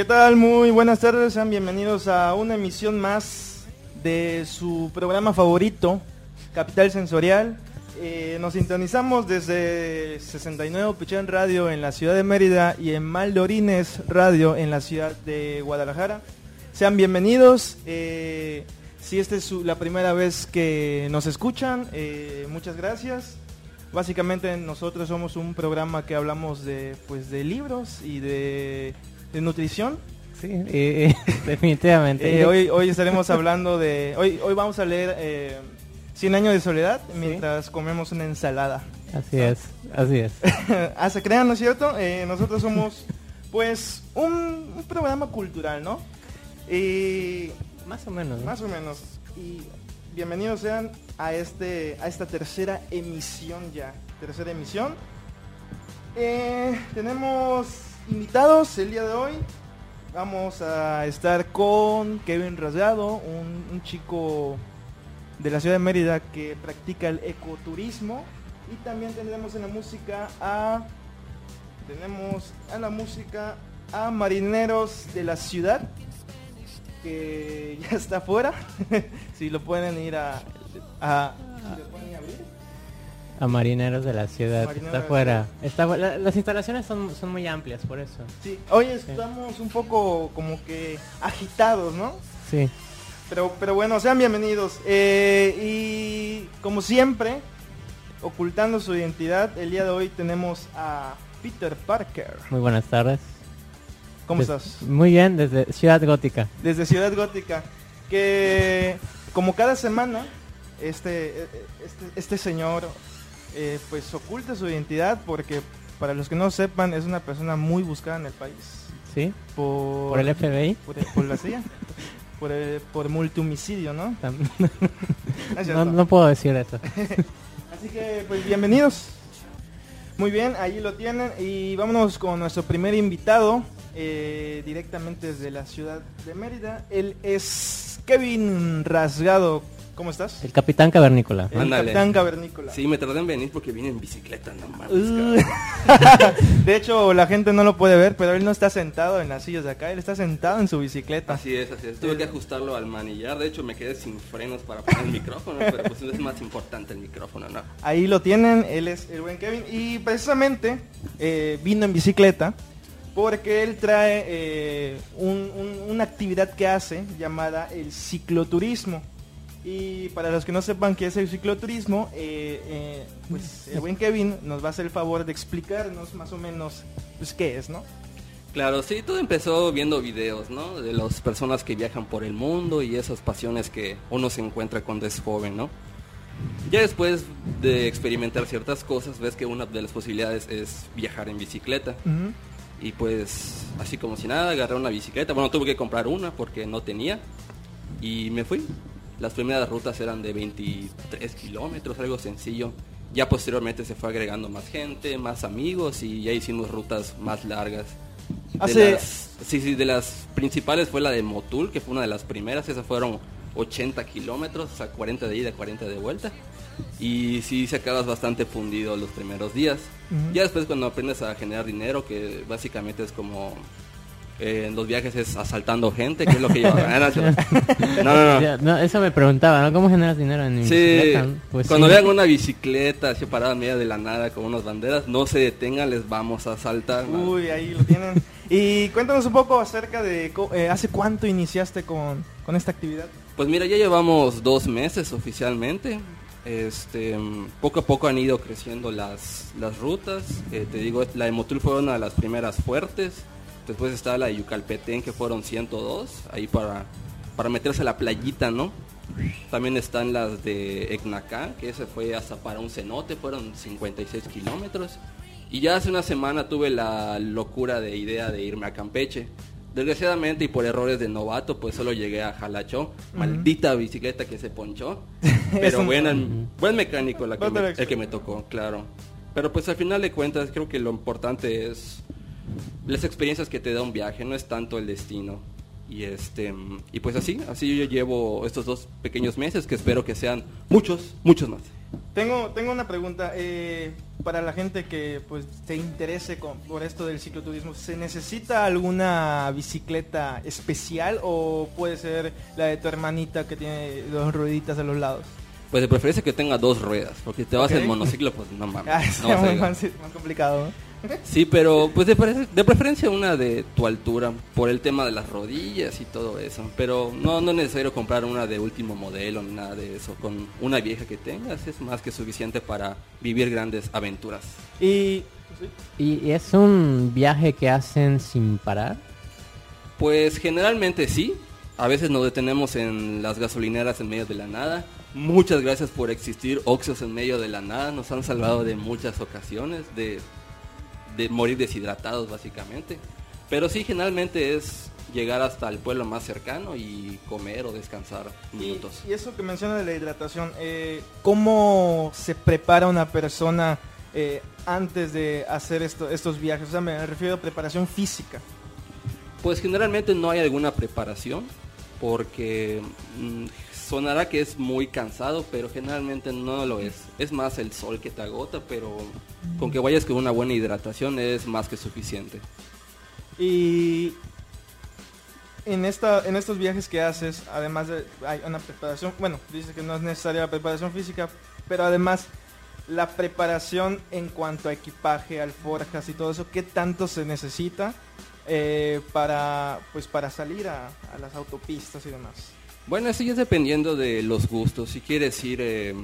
¿Qué tal? Muy buenas tardes, sean bienvenidos a una emisión más de su programa favorito, Capital Sensorial. Eh, nos sintonizamos desde 69 Pichán Radio en la ciudad de Mérida y en Maldorines Radio en la ciudad de Guadalajara. Sean bienvenidos. eh, si esta es la primera vez que nos escuchan, eh, muchas gracias. Básicamente nosotros somos un programa que hablamos de pues de libros y de, de nutrición. Sí, y- y definitivamente. Eh, hoy, hoy estaremos hablando de... Hoy, hoy vamos a leer eh, 100 años de soledad mientras comemos una ensalada. Así es, así es. ah, se crean, ¿no es cierto? Eh, nosotros somos pues un, un programa cultural, ¿no? Y Más o menos. ¿no? más o menos. Y bienvenidos sean a este a esta tercera emisión ya. Tercera emisión. Eh, tenemos invitados el día de hoy. Vamos a estar con Kevin Rasgado, un, chico de la ciudad de Mérida que practica el ecoturismo. Y también tendremos en la música a. Tenemos a la música a marineros de la ciudad que ya está afuera. si lo pueden ir a, abrir. A marineros de la ciudad. Marineros está afuera. Está, fu- la- las instalaciones son, son muy amplias, por eso. Sí, hoy estamos un poco como que agitados, ¿no? Sí. Pero, pero bueno, sean bienvenidos. Eh, y como siempre, ocultando su identidad, el día de hoy tenemos a Peter Parker. Muy buenas tardes. ¿Cómo estás? Muy bien, desde Ciudad Gótica. Desde Ciudad Gótica. Que como cada semana, este, este, este señor eh, pues oculta su identidad porque para los que no sepan es una persona muy buscada en el país. ¿Sí? Por, Por el FBI. por, por la CIA. por, el- por multihomicidio, ¿no? No no puedo decir eso. Así que, pues bienvenidos. Muy bien, ahí lo tienen. Y vámonos con nuestro primer invitado, eh, directamente desde la ciudad de Mérida. Él es Kevin Rasgado. ¿Cómo estás? El Capitán Cavernícola. El Ándale. capitán cavernícola. Sí, me tardé en venir porque vine en bicicleta, no mames. Uh. de hecho, la gente no lo puede ver, pero él no está sentado en las sillas de acá, él está sentado en su bicicleta. Así es, así es. Tuve que ajustarlo al manillar. De hecho, me quedé sin frenos para poner el micrófono, pero pues es más importante el micrófono, ¿no? Ahí lo tienen, él es el buen Kevin. Y precisamente eh, vino en bicicleta porque él trae eh, un- un- una actividad que hace llamada el cicloturismo. Y para los que no sepan qué es el cicloturismo, eh, eh, pues el buen Kevin nos va a hacer el favor de explicarnos más o menos pues, qué es, ¿no? Claro, sí, todo empezó viendo videos, ¿no? De las personas que viajan por el mundo y esas pasiones que uno se encuentra cuando es joven, ¿no? Ya después de experimentar ciertas cosas, ves que una de las posibilidades es viajar en bicicleta. Y pues, así como si nada, agarré una bicicleta. Bueno, tuve que comprar una porque no tenía. Y me fui. Las primeras rutas eran de 23 kilómetros, algo sencillo. Ya posteriormente se fue agregando más gente, más amigos y ya hicimos rutas más largas. De Hace- las- sí, sí, de las principales fue la de Motul, que fue una de las primeras. Esas fueron 80 kilómetros, o sea, 40 de ida, 40 de vuelta. Y sí, se acabas bastante fundido los primeros días. Ya después cuando aprendes a generar dinero, que básicamente es como... eh, en los viajes es asaltando gente, que es lo que yo... No, no, no. Ya, no, eso me preguntaba, ¿no? ¿Cómo generas dinero en Sí, bicicleta? Pues cuando sí. vean una bicicleta así parada en medio de la nada con unas banderas, no se detengan, les vamos a asaltar. ¿no? Uy, ahí lo tienen. Y cuéntanos un poco acerca de eh, hace cuánto iniciaste con, con esta actividad. Pues mira, ya llevamos dos meses oficialmente. Este, poco a poco han ido creciendo las, las rutas. Eh, te digo, la de Motul fue una de las primeras fuertes. Después está la de Yucalpetén, que fueron 102, ahí para, para meterse a la playita, ¿no? También están las de Ecnacán, que ese fue hasta para un cenote, fueron 56 kilómetros. Y ya hace una semana tuve la locura de idea de irme a Campeche. Desgraciadamente y por errores de novato, pues solo llegué a Jalacho. Maldita bicicleta que se ponchó. Pero un- buen, mecánico la que Buen me- director. el que me tocó, claro. Pero pues al final de cuentas creo que lo importante es las experiencias que te da un viaje, no es tanto el destino. Y este y pues así, así yo llevo estos dos pequeños meses que espero que sean muchos, muchos más. Tengo, tengo una pregunta. eh, para la gente que pues se interese con- por esto del cicloturismo, ¿se necesita alguna bicicleta especial o puede ser la de tu hermanita que tiene dos rueditas a los lados? Pues de preferencia que tenga dos ruedas, porque te vas Ok. en monociclo, pues no mames. Ah, no más, más complicado. ¿no? Sí, pero pues de, pre- de preferencia una de tu altura, por el tema de las rodillas y todo eso. Pero no, no es necesario comprar una de último modelo ni nada de eso. Con una vieja que tengas es más que suficiente para vivir grandes aventuras. Y ¿Y y es un viaje que hacen sin parar? Pues generalmente sí. A veces nos detenemos en las gasolineras en medio de la nada. Muchas gracias por existir, Oxos en medio de la nada. Nos han salvado de muchas ocasiones, de, de morir deshidratados básicamente. Pero sí, generalmente es llegar hasta el pueblo más cercano y comer o descansar Y, minutos. y eso que menciona de la hidratación, eh, ¿cómo se prepara una persona eh, antes de hacer esto, estos viajes? O sea, me refiero a preparación física. Pues generalmente no hay alguna preparación porque mm, sonará que es muy cansado, pero generalmente no lo es. Es más el sol que te agota, pero con que vayas con una buena hidratación es más que suficiente. Y en, esta, en estos viajes que haces, además de hay una preparación, bueno, dice que no es necesaria la preparación física, pero además la preparación en cuanto a equipaje, alforjas y todo eso, ¿qué tanto se necesita eh, para, pues, para salir a las autopistas y demás? Bueno, eso ya es dependiendo de los gustos. Si quieres ir eh,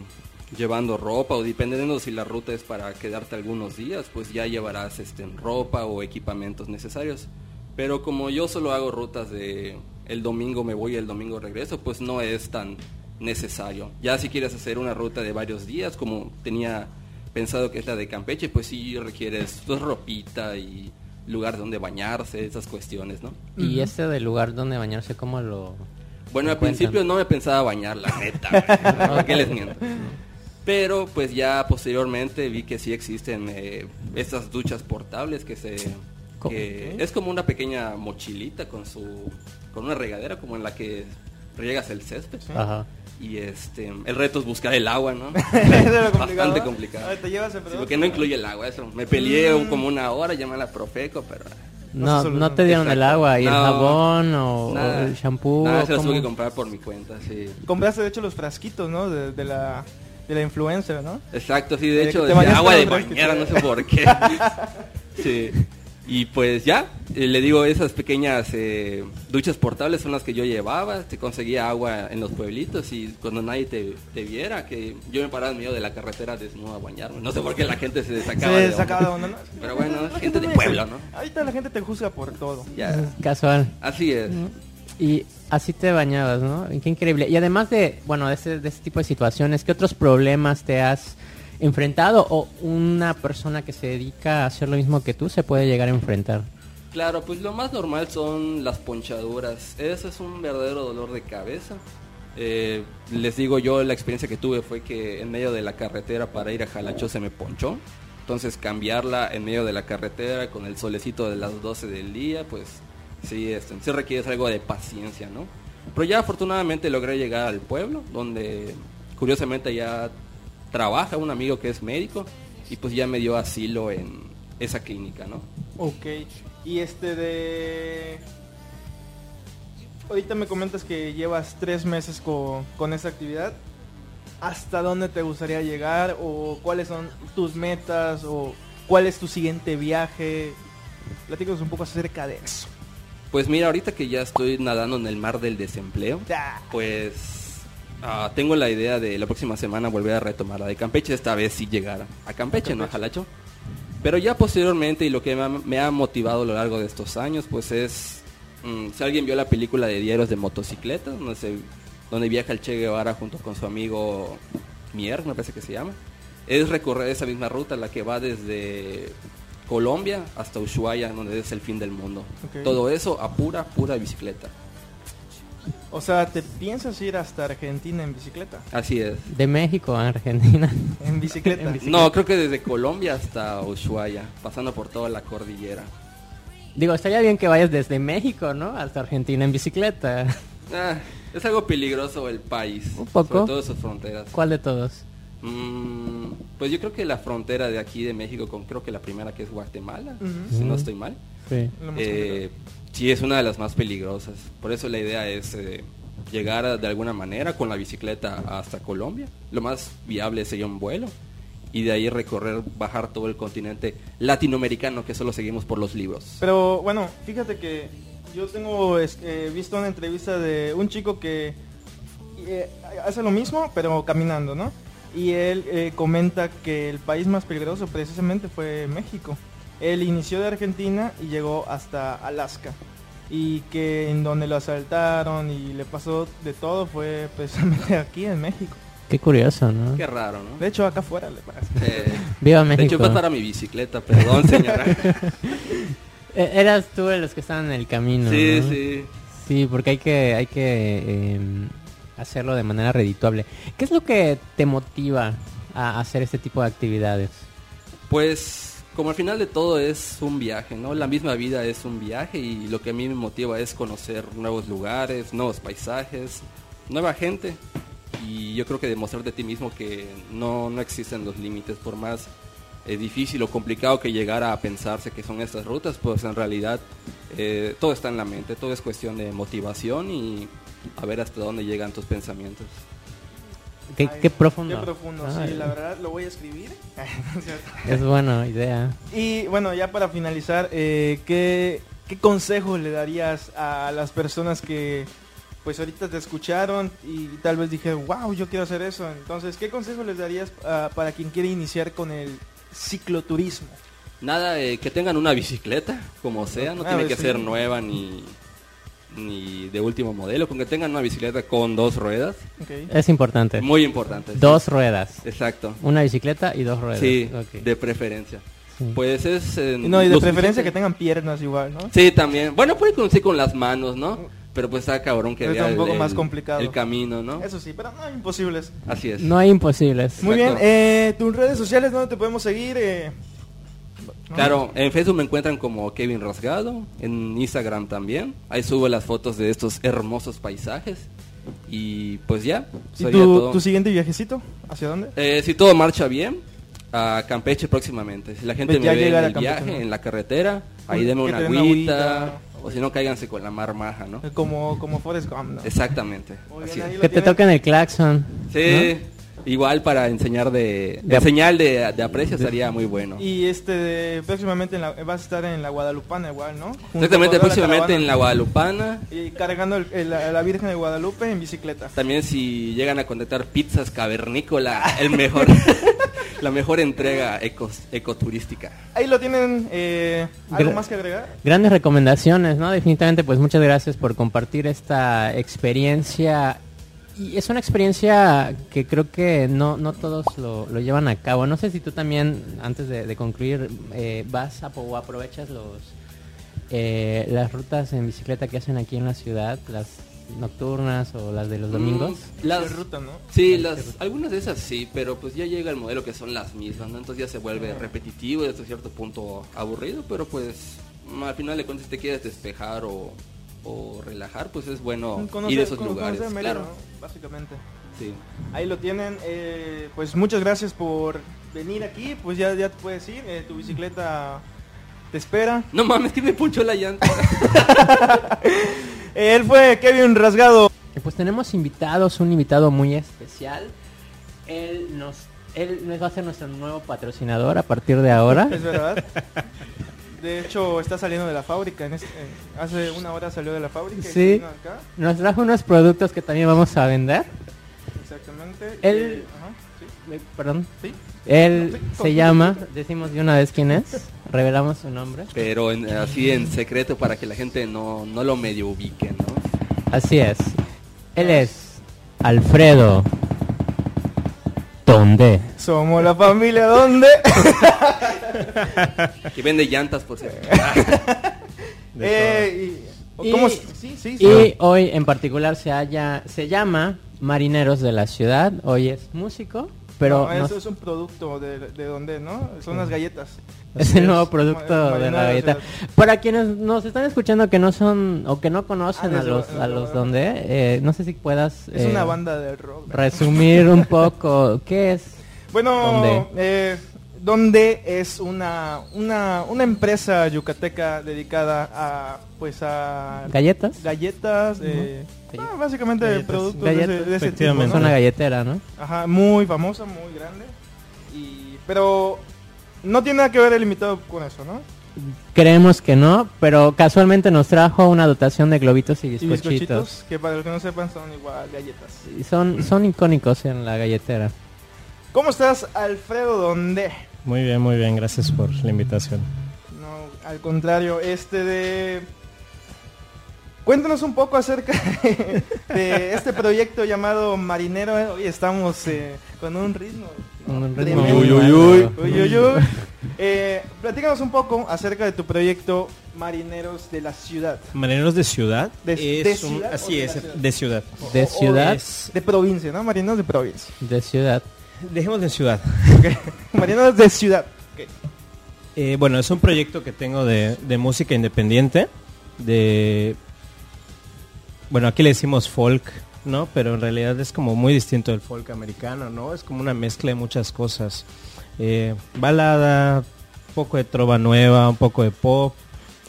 llevando ropa o dependiendo si la ruta es para quedarte algunos días, pues ya llevarás este, ropa o equipamientos necesarios. Pero como yo solo hago rutas de el domingo me voy y el domingo regreso, pues no es tan necesario. Ya si quieres hacer una ruta de varios días, como tenía pensado que es la de Campeche, pues sí requieres pues, ropita y lugar donde bañarse, esas cuestiones, ¿no? ¿Y ese del lugar donde bañarse, cómo lo...? Bueno, al principio no me pensaba bañar, la neta. güey. ¿Para qué les miento? Pero pues ya posteriormente vi que sí existen eh, estas duchas portables que se... Que. Es como una pequeña mochilita con su... con una regadera como en la que riegas el césped. Ajá. Y este, el reto es buscar el agua, ¿no? Complicado, Bastante complicado. A ver, te llevas el Sí, porque no incluye el agua, eso. Me peleé Mm. como una hora, llamé a la Profeco, pero... No No, te dieron el agua y el jabón o, o Nada. el shampoo. Nada, se las ¿cómo? tuve que comprar por mi cuenta, sí. Compraste de hecho los frasquitos, ¿no? De, de la, de la influencer, ¿no? Exacto, sí, Eh, de que hecho, bañaste agua de bañera, no sé por qué. Sí. Y pues ya, eh, le digo, esas pequeñas eh, duchas portables son las que yo llevaba, te conseguía agua en los pueblitos y cuando nadie te, te viera, que yo me paraba en medio de la carretera desnudo a bañarme. No sé por qué la gente se sacaba Se de sacaba de onda, ¿no? Pero bueno, La gente de pueblo, es- ¿no? Ahorita la gente te juzga por todo. Ya, Casual. así es. Y así te bañabas, ¿no? Qué increíble. Y además de, bueno, de ese, de ese tipo de situaciones, ¿qué otros problemas te has enfrentado o una persona que se dedica a hacer lo mismo que tú se puede llegar a enfrentar? Claro, pues lo más normal son las ponchaduras. Eso es un verdadero dolor de cabeza. Eh, les digo yo, la experiencia que tuve fue que en medio de la carretera para ir a Jalacho se me ponchó. Entonces cambiarla en medio de la carretera con el solecito de las 12 del día, pues sí, este, sí requiere algo de paciencia, ¿no? Pero ya afortunadamente logré llegar al pueblo, donde curiosamente ya trabaja un amigo que es médico y pues ya me dio asilo en esa clínica, ¿no? Ok. Y este de... Ahorita me comentas que llevas tres meses con, con esa actividad. ¿Hasta dónde te gustaría llegar? ¿O cuáles son tus metas? ¿O cuál es tu siguiente viaje? Platícanos un poco acerca de eso. Pues mira, ahorita que ya estoy nadando en el mar del desempleo, Ya. pues ah, tengo la idea de la próxima semana volver a retomar la de Campeche, esta vez sí llegar a Campeche, no a Jalacho. Pero ya posteriormente y lo que me ha, me ha motivado a lo largo de estos años, pues es, mm, si alguien vio la película de Diarios de Motocicleta, donde, se- donde viaja el Che Guevara junto con su amigo Mier, me parece que se llama, es recorrer esa misma ruta, la que va desde Colombia hasta Ushuaia, donde es el fin del mundo. Ok. Todo eso a pura, pura bicicleta. O sea, ¿te piensas ir hasta Argentina en bicicleta? Así es. De México a Argentina. En bicicleta. En bici- No, creo que desde Colombia hasta Ushuaia, pasando por toda la cordillera. Digo, estaría bien que vayas desde México, ¿no? Hasta Argentina en bicicleta. Ah, es algo peligroso el país. Un poco. Sobre todo sus fronteras. ¿Cuál de todos? Mm, pues yo creo que la frontera de aquí de México con creo que la primera que es Guatemala, si no estoy mal. Sí. Eh, sí es una de las más peligrosas. Por eso la idea es eh, llegar de alguna manera con la bicicleta hasta Colombia. Lo más viable sería un vuelo y de ahí recorrer, bajar todo el continente latinoamericano que solo seguimos por los libros. Pero bueno, fíjate que yo tengo eh, visto una entrevista de un chico que eh, hace lo mismo, pero caminando, ¿no? Y él comenta que el país más peligroso precisamente fue México. Él inició de Argentina y llegó hasta Alaska. Y que en donde lo asaltaron y le pasó de todo fue precisamente aquí en México. Qué curioso, ¿no? Qué raro, ¿no? De hecho, acá afuera le pasa. Eh, Viva de hecho México. fue para mi bicicleta, perdón señora. Eh, Eras tú de los que estaban en el camino. sí, ¿no? sí. Sí, porque hay que, hay que eh, hacerlo de manera redituable. ¿Qué es lo que te motiva a hacer este tipo de actividades? Pues como al final de todo es un viaje, ¿no? La misma vida es un viaje y lo que a mí me motiva es conocer nuevos lugares, nuevos paisajes, nueva gente. Y yo creo que demostrar de ti mismo que no, no existen los límites, por más eh, difícil o complicado que llegara a pensarse que son estas rutas, pues en realidad eh, todo está en la mente, todo es cuestión de motivación y a ver hasta dónde llegan tus pensamientos. Qué, Ay, qué profundo. Qué profundo, Ah, sí, la verdad lo voy a escribir. Es buena idea. Y bueno, ya para finalizar, eh, ¿qué, ¿qué consejos le darías a las personas que pues ahorita te escucharon y tal vez dije, wow, yo quiero hacer eso? Entonces, ¿qué consejos les darías ah, para quien quiere iniciar con el cicloturismo? Nada, eh, que tengan una bicicleta, como sea, no Ah, tiene que sí. ser nueva ni, ni de último modelo, con que tengan una bicicleta con dos ruedas. Es importante. muy importante. sí. Dos ruedas. Exacto. Una bicicleta y dos ruedas. Sí, de preferencia. Sí. Pues es... eh, no, y de preferencia que tengan piernas igual, ¿no? Sí, también. Bueno, puede conducir con las manos, ¿no? Pero pues está cabrón que vea un el, poco más el- complicado. el camino, ¿no? Eso sí, pero no imposibles. Así es. No hay imposibles. Muy bien, eh, tus redes sociales, ¿dónde te podemos seguir? Eh. Claro, en Facebook me encuentran como Kevin Rasgado, en Instagram también. Ahí subo las fotos de estos hermosos paisajes. Y pues ya, ¿Y sería tu, todo. tu siguiente viajecito? ¿Hacia dónde? Eh, si todo marcha bien, a Campeche próximamente. Si la gente Pues me ve en el Campeche, viaje, ¿no? en la carretera, ahí deme una agüita, agüita. o si no, cáiganse con la mar maja, ¿no? Como, como Forrest Gump, ¿no? Exactamente. Así bien, es. Que te toquen el claxon. Sí, igual para enseñar de... De en ap- señal de, de aprecio estaría muy bueno. Y este, de- próximamente en la- vas a estar en la Guadalupana igual, ¿no? Junto Exactamente, la próximamente en la. Guadalupana. Y cargando el- el- la, la Virgen de Guadalupe en bicicleta. También si llegan a contratar pizzas cavernícola, el mejor, la mejor entrega ecos- ecoturística. Ahí lo tienen, eh, ¿algo Gra- más que agregar? Grandes recomendaciones, ¿no? Definitivamente, pues muchas gracias por compartir esta experiencia. Y es una experiencia que creo que no, no todos lo, lo llevan a cabo. No sé si tú también, antes de, de concluir, eh, vas a, o aprovechas los eh, las rutas en bicicleta que hacen aquí en la ciudad, las nocturnas o las de los domingos. Mm, las- De ruta, ¿no? Sí, las, algunas de esas sí, pero pues ya llega el modelo que son las mismas, ¿no? Entonces ya se vuelve repetitivo y hasta cierto punto aburrido, pero pues al final de cuentas te quieres despejar o, o relajar, pues es bueno Conocer- ir a esos lugares. Mérida, Claro, ¿no? Básicamente. sí. Ahí lo tienen. eh, pues muchas gracias por venir aquí. Pues ya, ya te puedes ir. eh, tu bicicleta te espera. No mames, que me punchó la llanta. Él fue Kevin Rasgado. Y Pues tenemos invitados, un invitado muy especial. Él nos, él nos va a ser nuestro nuevo patrocinador a partir de ahora. Es verdad. De hecho, está saliendo de la fábrica. en este- en- hace una hora salió de la fábrica. y Sí. vino acá. Nos trajo unos productos que también vamos a vender. Exactamente. Él- Eh, ajá, sí, Eh, Perdón. sí. Él No, sí, se llama, decimos de una vez quién es, revelamos su nombre. Pero en- así en secreto para que la gente no, no lo medio ubique, ¿no? Así es. Él es Alfredo Tonde. Somos la familia donde. Que vende llantas, por cierto. eh, y, Y- ¿cómo s- Sí, sí, sí. Y hoy en particular se halla, se llama Marineros de la Ciudad. Hoy es músico, pero No, no- eso es un producto de, de donde, ¿no? Son las galletas. es el nuevo producto de la galleta. Para quienes nos están escuchando que no son o que no conocen Ah, a los a los donde, eh, no sé si puedas Es eh, una banda de rock. resumir un poco qué es. Bueno, eh, donde es una, una, una empresa yucateca dedicada a pues a ¿Galletas? galletas, eh, ah, básicamente Galletas. productos Galletas, de ese, de ese tipo. Es una galletera, ¿no? Ajá, muy famosa, muy grande. Y, pero no tiene nada que ver el invitado con eso, ¿no? Creemos que no, pero casualmente nos trajo una dotación de globitos y Y bizcochitos. bizcochitos, que para los que no sepan son igual galletas. Y son, son icónicos en la galletera. ¿Cómo estás, Alfredo Donde? Muy bien, muy bien, gracias por la invitación. No, al contrario, este de... Cuéntanos un poco acerca de, de este proyecto llamado Marinero. eh. Hoy estamos eh, con un ritmo. Un ritmo Uy, uy, uy. Uy, uy, uy. Eh, platícanos un poco acerca de tu proyecto Marineros de la Ciudad. Marineros de ciudad. De- es de un- ciudad o así de es, la ciudad? de ciudad. De O- o ciudad, Es- De provincia, ¿no? Marineros de provincia. de ciudad. Dejemos de ciudad. Marineros de ciudad. Eh, bueno, es un proyecto que tengo de, de música independiente. De. Bueno, aquí le decimos folk, ¿no? Pero en realidad es como muy distinto del folk americano, ¿no? Es como una mezcla de muchas cosas. Eh, balada, un poco de trova nueva, un poco de pop,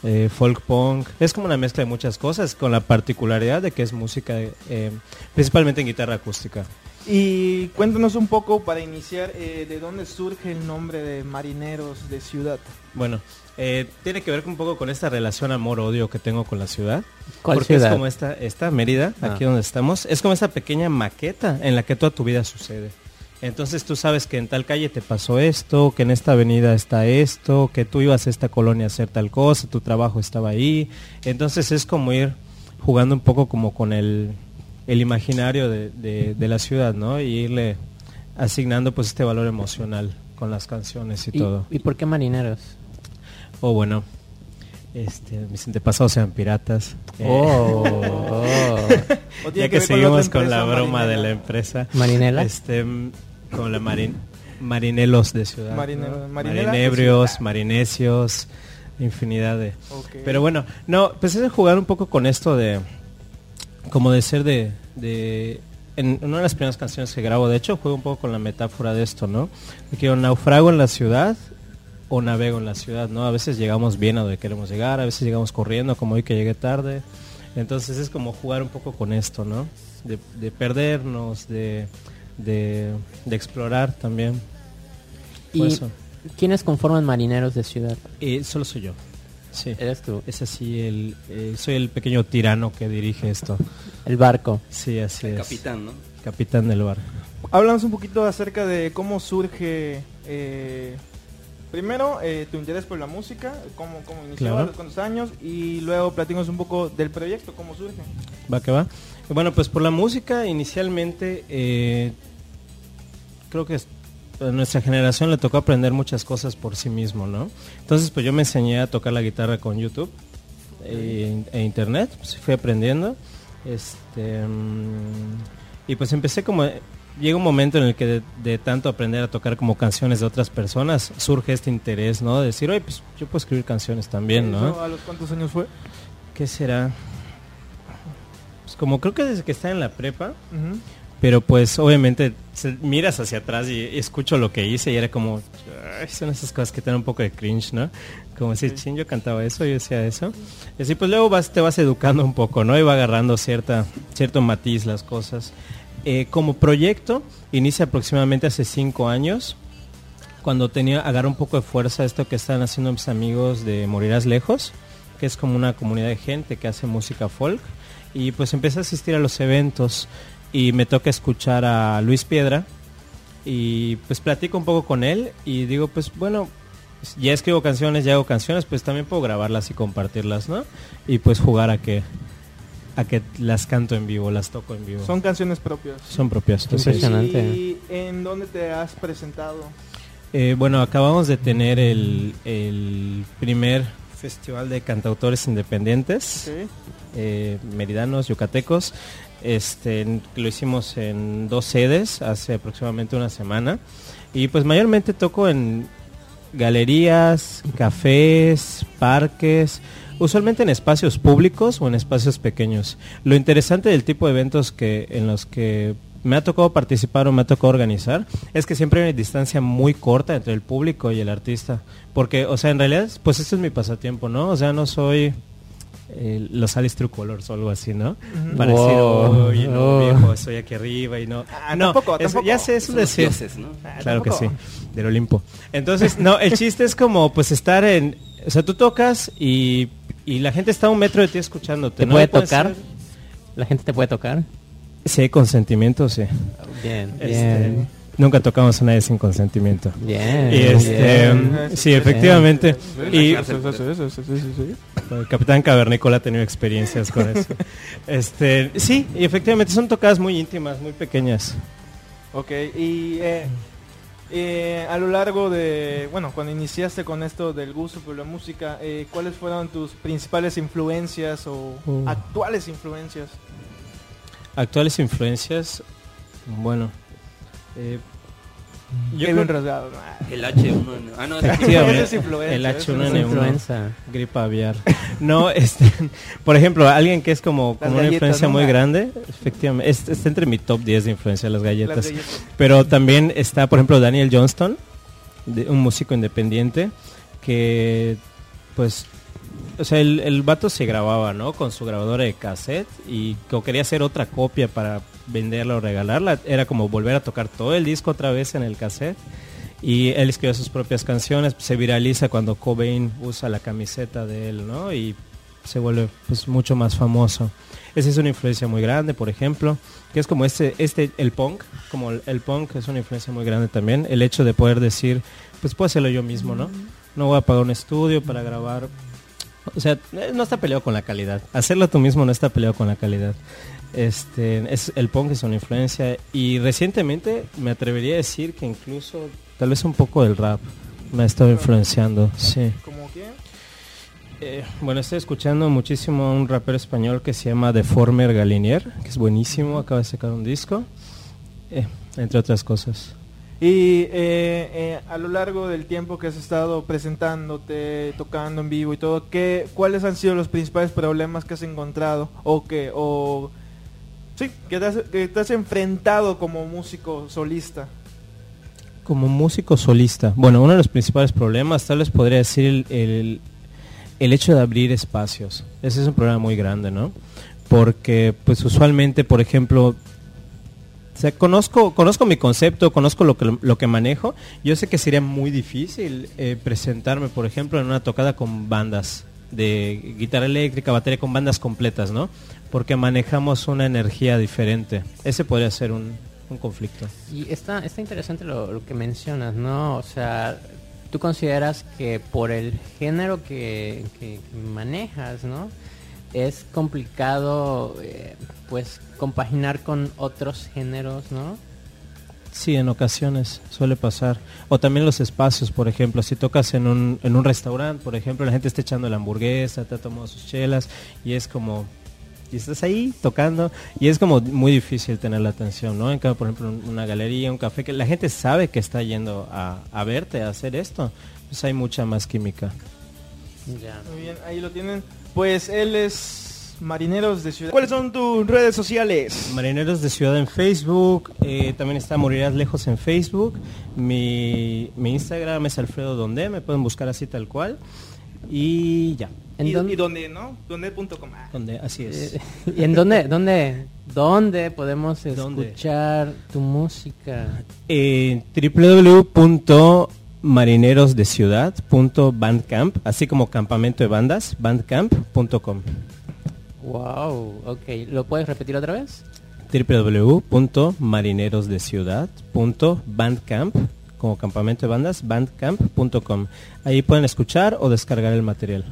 eh, folk punk. Es como una mezcla de muchas cosas, con la particularidad de que es música principalmente en guitarra acústica. Y cuéntanos un poco para iniciar eh, de dónde surge el nombre de Marineros de Ciudad. Bueno, eh, tiene que ver un poco con esta relación amor-odio que tengo con la ciudad. ¿Cuál Porque ciudad? es como esta, esta Mérida, Ah. aquí donde estamos, es como esa pequeña maqueta en la que toda tu vida sucede. Entonces tú sabes que en tal calle te pasó esto, que en esta avenida está esto, que tú ibas a esta colonia a hacer tal cosa, tu trabajo estaba ahí. Entonces es como ir jugando un poco como con el, el imaginario de, de- de la ciudad, ¿no? Y irle asignando pues este valor emocional con las canciones y, ¿Y, todo. ¿Y por qué marineros? O bueno, este, mis antepasados sean piratas. Eh, Oh, oh. ¿O tiene ya que, la seguimos con la empresa, broma de Marinela? la empresa. ¿Marinela? Este, con la marin, marinelos de ciudad. Marine- ¿no? de Marinebrios, ciudad. marinesios, infinidad de... Ok. Pero bueno, no, pues es de jugar un poco con esto de... Como de ser de... de en una de las primeras canciones que grabo, de hecho, juego un poco con la metáfora de esto, ¿no? De que yo naufrago en la ciudad o navego en la ciudad, ¿no? A veces llegamos bien a donde queremos llegar, a veces llegamos corriendo, como hoy que llegué tarde. Entonces es como jugar un poco con esto, ¿no? De, de perdernos, de, de, de explorar también. Por ¿Y eso. quiénes conforman marineros de ciudad? Y solo soy yo. Sí. Eres tú, Es así, el, eh, soy el pequeño tirano que dirige esto. el barco. Sí, así El es. capitán, ¿no? Capitán del bar. Háblanos un poquito acerca de cómo surge, eh, primero, eh, tu interés por la música, cómo, cómo inició, Claro. a los cuántos años, y luego platícanos un poco del proyecto, cómo surge. Va que va. Bueno, pues por la música inicialmente eh, creo que es- a nuestra generación le tocó aprender muchas cosas por sí mismo, ¿no? Entonces pues yo me enseñé a tocar la guitarra con YouTube e, e internet, pues fui aprendiendo. Este mm, y pues empecé como llega un momento en el que de, de tanto aprender a tocar como canciones de otras personas surge este interés, ¿no? De decir, oye, pues yo puedo escribir canciones también, ¿no? ¿Eso ¿A los cuántos años fue? ¿Qué será? Pues como creo que desde que está en la prepa. Pero pues obviamente miras hacia atrás y escucho lo que hice y era como, "Ay, son esas cosas que te dan un poco de cringe, ¿no? Como decir, Sí. ching, yo cantaba eso, yo decía eso. Y así pues luego vas, te vas educando un poco, ¿no? Y va agarrando cierta, cierto matiz las cosas. Eh, como proyecto, inicia aproximadamente hace cinco años, cuando tenía, agarra un poco de fuerza esto que están haciendo mis amigos de Morirás Lejos, que es como una comunidad de gente que hace música folk. Y pues empecé a asistir a los eventos y me toca escuchar a Luis Piedra y pues platico un poco con él y digo pues bueno ya escribo canciones ya hago canciones pues también puedo grabarlas y compartirlas no y pues jugar a que a que las canto en vivo las toco en vivo Son canciones propias. son propias impresionante. ¿Y en dónde te has presentado? eh, bueno acabamos de tener el, el primer festival de cantautores independientes Ok. eh, meridanos, yucatecos. Este, lo hicimos en dos sedes hace aproximadamente una semana. Y pues mayormente toco en galerías, cafés, parques, usualmente en espacios públicos o en espacios pequeños. Lo interesante del tipo de eventos que en los que me ha tocado participar o me ha tocado organizar, es que siempre hay una distancia muy corta entre el público y el artista. Porque, o sea, en realidad, pues este es mi pasatiempo, ¿no? O sea, no soy eh, los Alice True Colors o algo así, ¿no? Para decir, oye, no, Oh. viejo, estoy aquí arriba y no. Ah, no, tampoco, es- tampoco. ya sé, es un decir. dioses, ¿no? Ah, Claro que sí, del Olimpo. Entonces, no, el chiste es como, pues, estar en... O sea, tú tocas y, y la gente está a un metro de ti escuchándote. ¿Te ¿no? puede tocar? ser- ¿La gente te puede tocar? Sí, hay consentimiento, sí. Bien, Este, bien. Nunca tocamos a nadie sin consentimiento. Bien. Y este, bien. sí, efectivamente. Y el Capitán Cavernícola ha tenido experiencias con eso. Este, sí, y efectivamente son tocadas muy íntimas, muy pequeñas. Ok, y eh, eh, a lo largo de, bueno, cuando iniciaste con esto del gusto por la música, eh, ¿cuáles fueron tus principales influencias o Uh. actuales influencias? Actuales influencias, bueno, eh, yo creo- Rasgado. Ah, El H1. Ah, no, es influencia, el esa Es H1N1, influenza. gripa aviar. No, este, por ejemplo, alguien que es como, como una galletas, influencia ¿no? muy grande, efectivamente, es- está entre mi top 10 de influencia las las galletas. galletas. Pero también está, por ejemplo, Daniel Johnston, de- un músico independiente, que pues, o sea, el, el vato se grababa, ¿no? Con su grabadora de cassette y que quería hacer otra copia para venderla o regalarla. Era como volver a tocar todo el disco otra vez en el cassette. Y él escribió sus propias canciones, se viraliza cuando Cobain usa la camiseta de él, ¿no? Y se vuelve pues mucho más famoso. Esa es una influencia muy grande, por ejemplo, que es como este, este, el punk, como el, el punk es una influencia muy grande también, el hecho de poder decir, pues puedo hacerlo yo mismo, ¿no? No voy a pagar un estudio para grabar, o sea, no está peleado con la calidad, hacerlo tú mismo no está peleado con la calidad. Este, es, el punk es una influencia y recientemente me atrevería a decir que incluso tal vez un poco del rap me ha estado influenciando, sí. ¿Cómo qué? Eh, bueno, estoy escuchando muchísimo a un rapero español que se llama Deformer Galinier, que es buenísimo, acaba de sacar un disco, eh, entre otras cosas. Y eh, eh, a lo largo del tiempo que has estado presentándote, tocando en vivo y todo, ¿qué, ¿cuáles han sido los principales problemas que has encontrado? O que, o, sí, que te enfrentado como músico solista. Como músico solista, bueno, uno de los principales problemas, tal vez podría decir el, el- hecho de abrir espacios. Ese es un problema muy grande, ¿no? Porque, pues usualmente, por ejemplo, conozco, conozco mi concepto, conozco lo que, lo que manejo. Yo sé que sería muy difícil eh, presentarme, por ejemplo, en una tocada con bandas de guitarra eléctrica, batería, con bandas completas, ¿no? Porque manejamos una energía diferente. Ese podría ser un, un conflicto. Y está, está interesante lo, que mencionas, ¿no? O sea, tú consideras que por el género que, que manejas, ¿no? Es complicado, eh, pues, compaginar con otros géneros, ¿no? Sí, en ocasiones suele pasar. O también los espacios, por ejemplo, si tocas en un, en un restaurante, por ejemplo, la gente está echando la hamburguesa, te ha tomado sus chelas y es como, y estás ahí tocando y es como muy difícil tener la atención, ¿no? En cambio, por ejemplo, en una galería, un café, que la gente sabe que está yendo a, a verte, a hacer esto, pues hay mucha más química. Ya. Muy bien, ahí lo tienen. Pues él es Marineros de Ciudad. ¿Cuáles son tus redes sociales? Marineros de Ciudad en Facebook, eh, también está Morirás Lejos en Facebook, mi, mi Instagram es Alfredo Donde, me pueden buscar así tal cual y ya, ¿En ¿Y, dónde- y dónde, no? ¿Dónde.com? Ah. donde así es. Eh, ¿Y en dónde, dónde, dónde podemos ¿Dónde? escuchar tu música? Eh, www.marinerosdeciudad.bandcamp, así como campamento de bandas, bandcamp.com. Wow, ok. ¿Lo puedes repetir otra vez? www.marinerosdeciudad.bandcamp como campamento de bandas, bandcamp.com. Ahí pueden escuchar o descargar el material.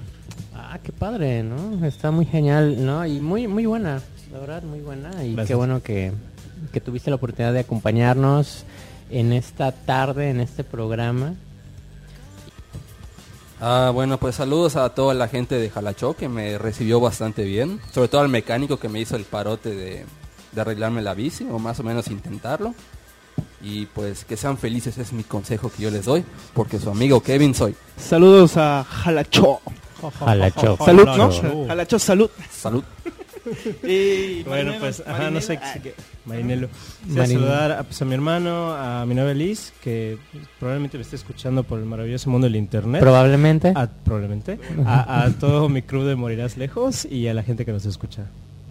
Ah, qué padre, ¿no? Está muy genial, ¿no? Y muy muy buena, la verdad, muy buena. Y Gracias. qué bueno que, que tuviste la oportunidad de acompañarnos en esta tarde, en este programa. Ah, bueno, pues saludos a toda la gente de Jalachó que me recibió bastante bien. Sobre todo al mecánico que me hizo el parote de, de arreglarme la bici, o más o menos intentarlo. Y pues que sean felices es mi consejo que yo les doy, porque su amigo Kevin soy. Saludos a Jalacho. Jalacho. Salud, ¿no? Salud. Jalacho, salud. Salud. Y Bueno, Marinelo, pues, ajá, no sé. ah, qué- Marinelo. Sí, a saludar a, pues, a mi hermano, a mi novia Liz, que probablemente me esté escuchando por el maravilloso mundo del internet. Probablemente. A- probablemente. A, a todo mi crew de Morirás Lejos y a la gente que nos escucha.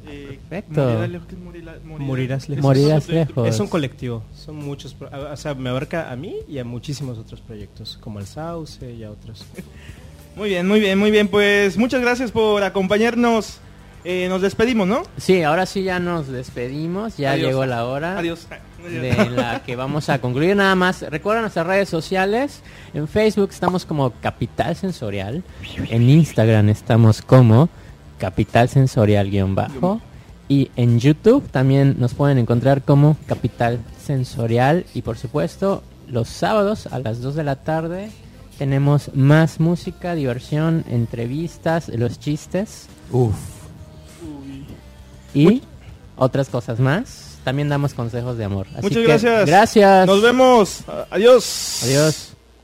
eh, Perfecto. Morirás lejos, ¿qué es Morila- Morirás- lejos. Morirás es otro- lejos. Es un colectivo, son muchos, o sea, me abarca a mí y a muchísimos otros proyectos, como el Sauce y a otros. Muy bien, muy bien, muy bien. Pues muchas gracias por acompañarnos. Eh, nos despedimos, ¿no? Sí, ahora sí ya nos despedimos, ya Adiós. llegó la hora. Adiós. de la que vamos a concluir nada más. Recuerda nuestras redes sociales. En Facebook estamos como Capital Sensorial. En Instagram estamos como Capital Sensorial guion bajo. Y en YouTube también nos pueden encontrar como Capital Sensorial. Y por supuesto, los sábados a las 2 de la tarde tenemos más música, diversión, entrevistas, los chistes Uf. Y otras cosas más. También damos consejos de amor. Así Muchas que, gracias. Gracias. Nos vemos. Adiós. Adiós.